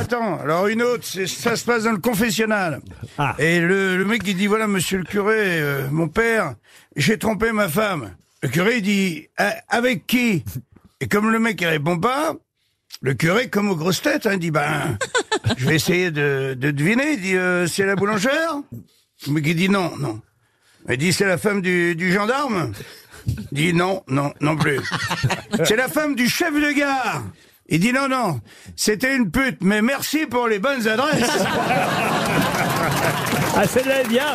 important. Alors une autre, c'est- ça se passe dans le confessionnal. Ah. Et le, le mec il dit voilà monsieur le curé, euh, mon père, j'ai trompé ma femme. Le curé il dit Ah, avec qui? Et comme le mec il répond pas, le curé comme aux grosses têtes, hein, il dit ben je vais essayer de, de deviner. Il dit euh, c'est la boulangère? Le mec il dit non non. Il dit c'est la femme du, du gendarme? Il dit non non non plus. C'est la femme du chef de gare. Il dit non, non, c'était une pute, mais merci pour les bonnes adresses. Ah, bien.